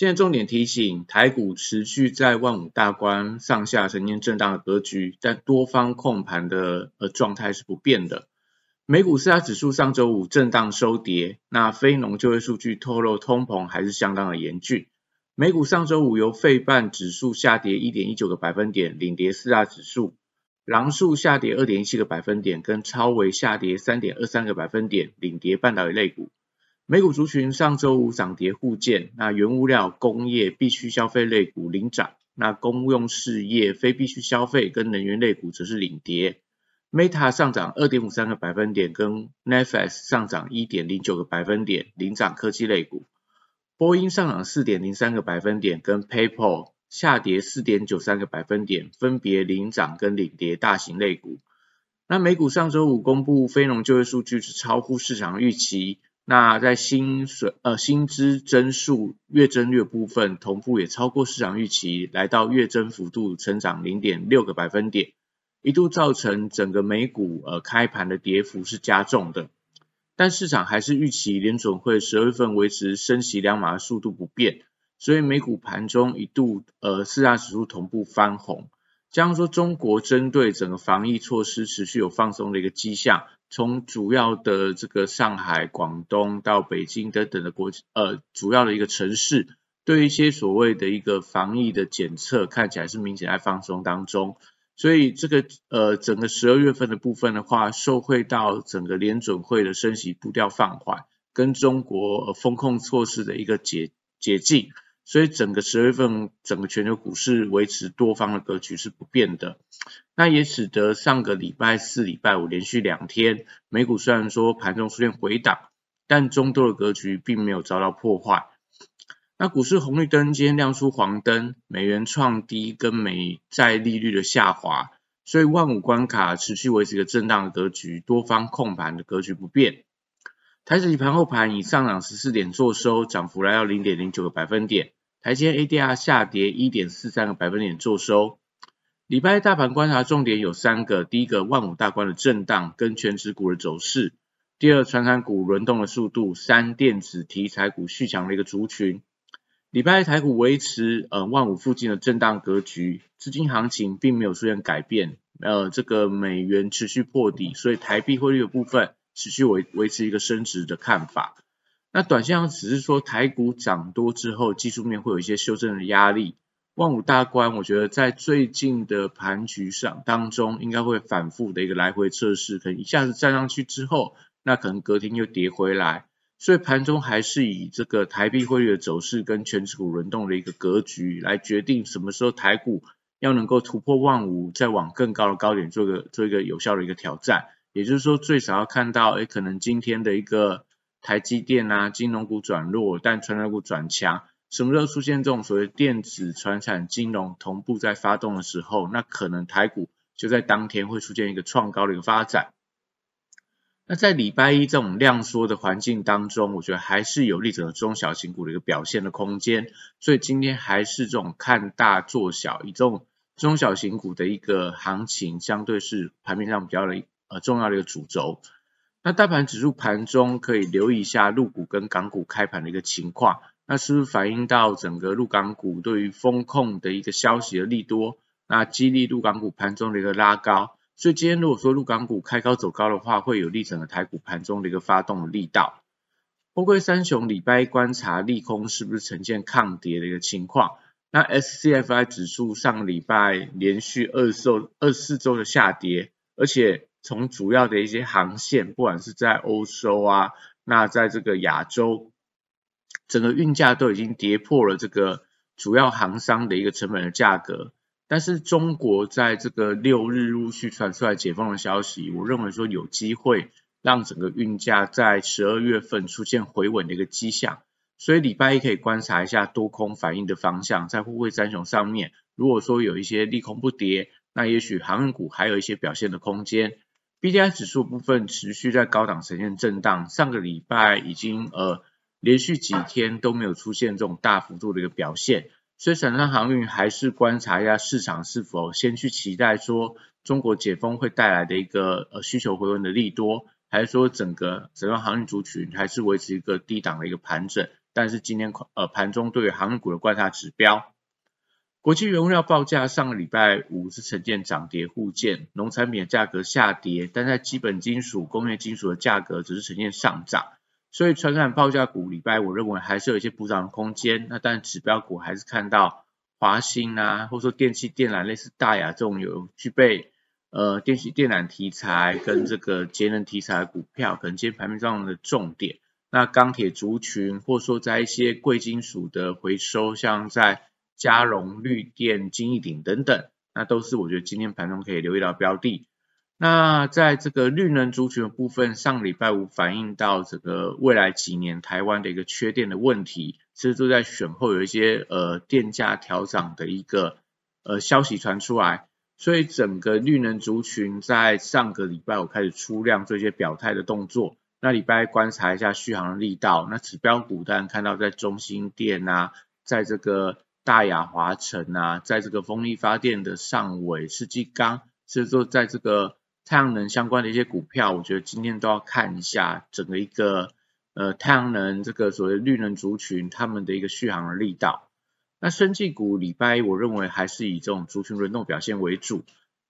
现在重点提醒，台股持续在万五大关上下呈现震荡的格局，但多方控盘的呃状态是不变的。美股四大指数上周五震荡收跌，那非农就业数据透露通膨还是相当的严峻。美股上周五由费半指数下跌一点一九个百分点领跌四大指数，狼数下跌二点一七个百分点，跟超微下跌三点二三个百分点领跌半导体类股。美股族群上周五涨跌互见，那原物料、工业、必需消费类股领涨，那公用事业、非必需消费跟能源类股则是领跌。Meta 上涨二点五三个百分点，跟 Netflix 上涨一点零九个百分点，领涨科技类股。波音上涨四点零三个百分点，跟 PayPal 下跌四点九三个百分点，分别领涨跟领跌大型类股。那美股上周五公布非农就业数据是超乎市场预期。那在薪水呃薪资增速月增率部分，同步也超过市场预期，来到月增幅度成长零点六个百分点，一度造成整个美股呃开盘的跌幅是加重的。但市场还是预期联准会十二月份维持升息两码的速度不变，所以美股盘中一度呃四大指数同步翻红。加上说中国针对整个防疫措施持续有放松的一个迹象。从主要的这个上海、广东到北京等等的国呃主要的一个城市，对一些所谓的一个防疫的检测看起来是明显在放松当中，所以这个呃整个十二月份的部分的话，受惠到整个联准会的升息步调放缓，跟中国风控措施的一个解解禁。所以整个十月份，整个全球股市维持多方的格局是不变的。那也使得上个礼拜四、礼拜五连续两天，美股虽然说盘中出现回档，但中多的格局并没有遭到破坏。那股市红绿灯今天亮出黄灯，美元创低跟美债利率的下滑，所以万五关卡持续维持一个震荡的格局，多方控盘的格局不变。台指期盘后盘以上涨十四点做收，涨幅来到零点零九个百分点。台积 ADR 下跌一点四三个百分点做收。礼拜大盘观察重点有三个：第一个，万五大关的震荡跟全指股的走势；第二，传产股轮动的速度；三，电子题材股续强的一个族群。礼拜台股维持呃万五附近的震荡格局，资金行情并没有出现改变。呃，这个美元持续破底，所以台币汇率的部分持续维维持一个升值的看法。那短线上只是说台股涨多之后，技术面会有一些修正的压力。万五大关，我觉得在最近的盘局上当中，应该会反复的一个来回测试，可能一下子站上去之后，那可能隔天又跌回来。所以盘中还是以这个台币汇率的走势跟全指股轮动的一个格局来决定什么时候台股要能够突破万五，再往更高的高点做个做一个有效的一个挑战。也就是说，最少要看到，哎，可能今天的一个。台积电啊，金融股转弱，但传染股转强。什么时候出现这种所谓电子、传产、金融同步在发动的时候，那可能台股就在当天会出现一个创高的一个发展。那在礼拜一这种量缩的环境当中，我觉得还是有利整个中小型股的一个表现的空间。所以今天还是这种看大做小，以这种中小型股的一个行情，相对是盘面上比较的呃重要的一个主轴。那大盘指数盘中可以留意一下陆股跟港股开盘的一个情况，那是不是反映到整个陆港股对于风控的一个消息的利多，那激励陆港股盘中的一个拉高，所以今天如果说陆港股开高走高的话，会有利整个台股盘中的一个发动的力道。欧规三雄礼拜观察利空是不是呈现抗跌的一个情况？那 SCFI 指数上礼拜连续二周二四周的下跌，而且。从主要的一些航线，不管是在欧洲啊，那在这个亚洲，整个运价都已经跌破了这个主要航商的一个成本的价格。但是中国在这个六日陆续传出来解封的消息，我认为说有机会让整个运价在十二月份出现回稳的一个迹象。所以礼拜一可以观察一下多空反应的方向，在沪汇三雄上面，如果说有一些利空不跌，那也许航运股还有一些表现的空间。B D I 指数部分持续在高档呈现震荡，上个礼拜已经呃连续几天都没有出现这种大幅度的一个表现，所以散装航运还是观察一下市场是否先去期待说中国解封会带来的一个呃需求回温的利多。还是说整个整个航运族群还是维持一个低档的一个盘整，但是今天呃盘中对于航运股的观察指标，国际原物料报价上个礼拜五是呈现涨跌互见，农产品的价格下跌，但在基本金属、工业金属的价格只是呈现上涨，所以传感报价股礼拜我认为还是有一些补涨空间，那但指标股还是看到华兴啊，或者说电器电缆类似大雅这种有具备。呃，电器电缆题材跟这个节能题材股票，可能今天盘面上的重点。那钢铁族群，或者说在一些贵金属的回收，像在嘉荣、绿电、金逸鼎等等，那都是我觉得今天盘中可以留意到标的。那在这个绿能族群的部分，上礼拜五反映到这个未来几年台湾的一个缺电的问题，其实都在选后有一些呃电价调涨的一个呃消息传出来。所以整个绿能族群在上个礼拜五开始出量做一些表态的动作，那礼拜观察一下续航力道，那指标股当然看到在中心电啊，在这个大雅华晨啊，在这个风力发电的上尾世纪钢，所以说在这个太阳能相关的一些股票，我觉得今天都要看一下整个一个呃太阳能这个所谓绿能族群他们的一个续航的力道。那生技股礼拜一，我认为还是以这种族群轮动表现为主。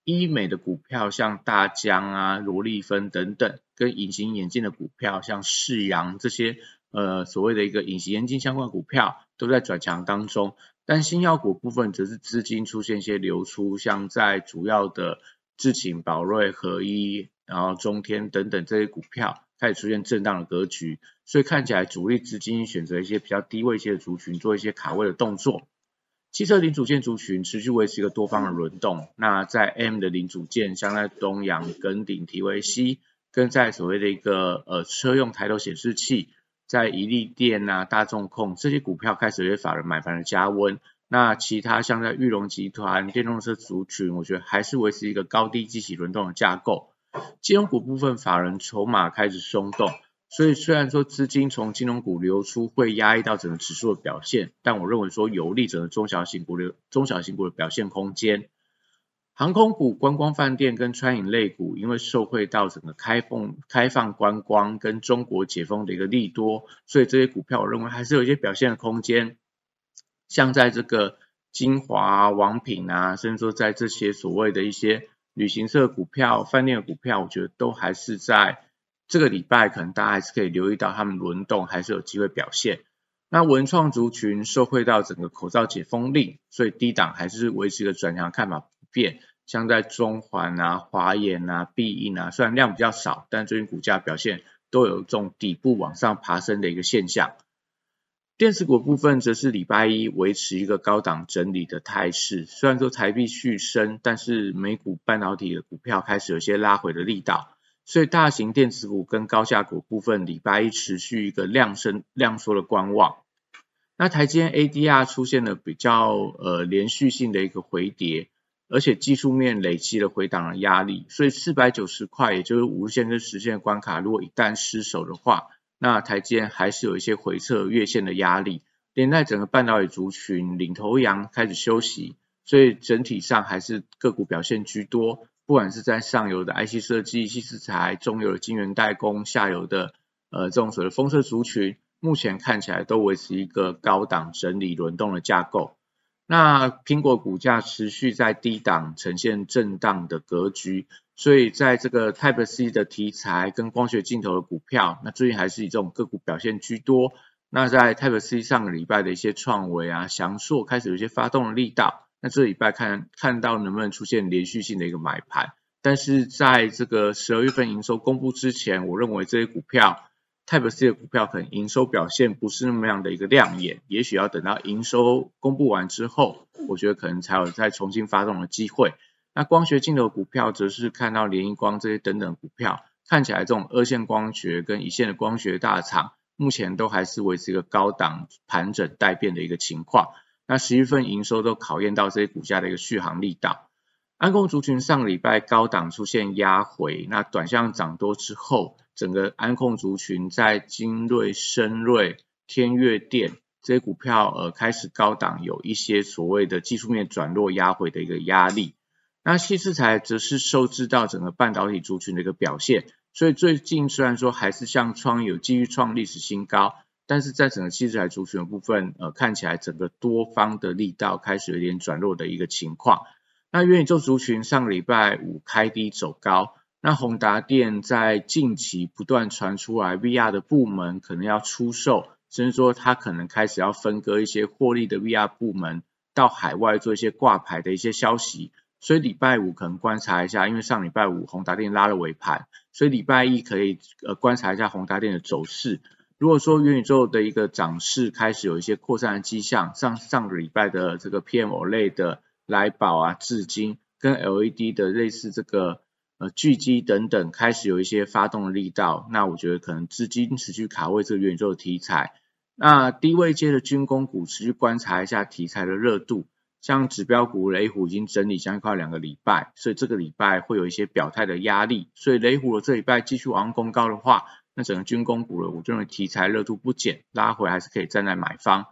医美的股票像大疆啊、罗丽芬等等，跟隐形眼镜的股票像世阳这些，呃，所谓的一个隐形眼镜相关股票都在转强当中。但新药股部分则是资金出现一些流出，像在主要的智勤、宝瑞、合一，然后中天等等这些股票。开始出现震荡的格局，所以看起来主力资金选择一些比较低位一些的族群做一些卡位的动作。汽车零组件族群持续维持一个多方的轮动。那在 M 的零组件，像在东阳、耿鼎、提维西，跟在所谓的一个呃车用抬头显示器，在宜利电啊、大众控这些股票开始有法人买盘的加温。那其他像在玉龙集团电动车族群，我觉得还是维持一个高低机器轮动的架构。金融股部分法人筹码开始松动，所以虽然说资金从金融股流出会压抑到整个指数的表现，但我认为说有利整个中小型股的中小型股的表现空间。航空股、观光饭店跟餐饮类股，因为受惠到整个开放开放观光跟中国解封的一个利多，所以这些股票我认为还是有一些表现的空间。像在这个金华、王品啊，甚至说在这些所谓的一些。旅行社股票、饭店的股票，我觉得都还是在这个礼拜，可能大家还是可以留意到他们轮动，还是有机会表现。那文创族群受惠到整个口罩解封令，所以低档还是维持一个转强看法不变。像在中环啊、华研啊、必应啊，虽然量比较少，但最近股价表现都有这种底部往上爬升的一个现象。电子股部分则是礼拜一维持一个高档整理的态势，虽然说台币续升，但是美股半导体的股票开始有些拉回的力道，所以大型电子股跟高价股部分礼拜一持续一个量升量缩的观望。那台积 ADR 出现了比较呃连续性的一个回跌，而且技术面累积了回档的压力，所以四百九十块也就是五日线跟十线关卡，如果一旦失守的话，那台阶还是有一些回撤月线的压力，连带整个半导体族群领头羊开始休息，所以整体上还是个股表现居多。不管是在上游的 IC 设计、细制材，中游的晶圆代工，下游的呃这种所谓封测族群，目前看起来都维持一个高档整理轮动的架构。那苹果股价持续在低档呈现震荡的格局，所以在这个 Type C 的题材跟光学镜头的股票，那最近还是以这种个股表现居多。那在 Type C 上个礼拜的一些创维啊、翔硕开始有一些发动的力道，那这礼拜看看到能不能出现连续性的一个买盘，但是在这个十二月份营收公布之前，我认为这些股票。Type C 的股票可能营收表现不是那么样的一个亮眼，也许要等到营收公布完之后，我觉得可能才有再重新发动的机会。那光学镜头股票则是看到联益光这些等等股票，看起来这种二线光学跟一线的光学大厂，目前都还是维持一个高档盘整待变的一个情况。那十月份营收都考验到这些股价的一个续航力道。安控族群上礼拜高档出现压回，那短向涨多之后，整个安控族群在精锐、深锐、天越电这些股票呃开始高档有一些所谓的技术面转弱压回的一个压力。那细制材则是受制到整个半导体族群的一个表现，所以最近虽然说还是像创有继续创历史新高，但是在整个细制材族群的部分，呃看起来整个多方的力道开始有点转弱的一个情况。那元宇宙族群上个礼拜五开低走高，那宏达电在近期不断传出来 VR 的部门可能要出售，甚至说它可能开始要分割一些获利的 VR 部门到海外做一些挂牌的一些消息，所以礼拜五可能观察一下，因为上礼拜五宏达电拉了尾盘，所以礼拜一可以呃观察一下宏达电的走势。如果说元宇宙的一个涨势开始有一些扩散的迹象，上上个礼拜的这个 PMO 类的。来宝啊，至今跟 LED 的类似这个呃聚基等等开始有一些发动的力道，那我觉得可能资金持续卡位这个元宇宙的题材。那低位阶的军工股持续观察一下题材的热度，像指标股雷虎已经整理将近快两个礼拜，所以这个礼拜会有一些表态的压力。所以雷虎的这礼拜继续往上攻高的话，那整个军工股的，我认为题材热度不减，拉回还是可以站在买方。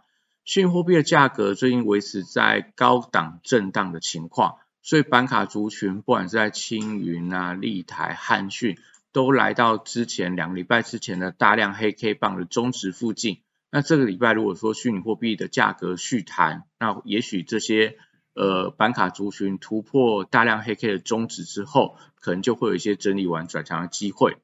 虚拟货币的价格最近维持在高档震荡的情况，所以板卡族群不管是在青云啊、立台、汉讯，都来到之前两个礼拜之前的大量黑 K 棒的中值附近。那这个礼拜如果说虚拟货币的价格续弹，那也许这些呃板卡族群突破大量黑 K 的中值之后，可能就会有一些整理完转强的机会。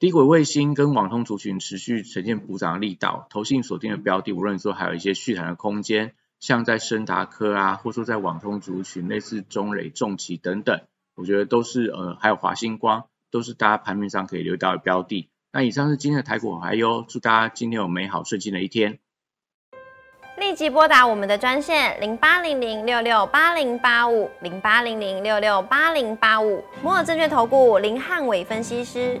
低轨卫星跟网通族群持续呈现补涨的力道，投信锁定的标的，无论说还有一些续弹的空间，像在深达科啊，或说在网通族群，类似中磊、重企等等，我觉得都是呃，还有华星光，都是大家盘面上可以留到的标的。那以上是今天的台股还有，祝大家今天有美好顺心的一天。立即拨打我们的专线零八零零六六八零八五零八零零六六八零八五摩尔证券投顾林汉伟分析师。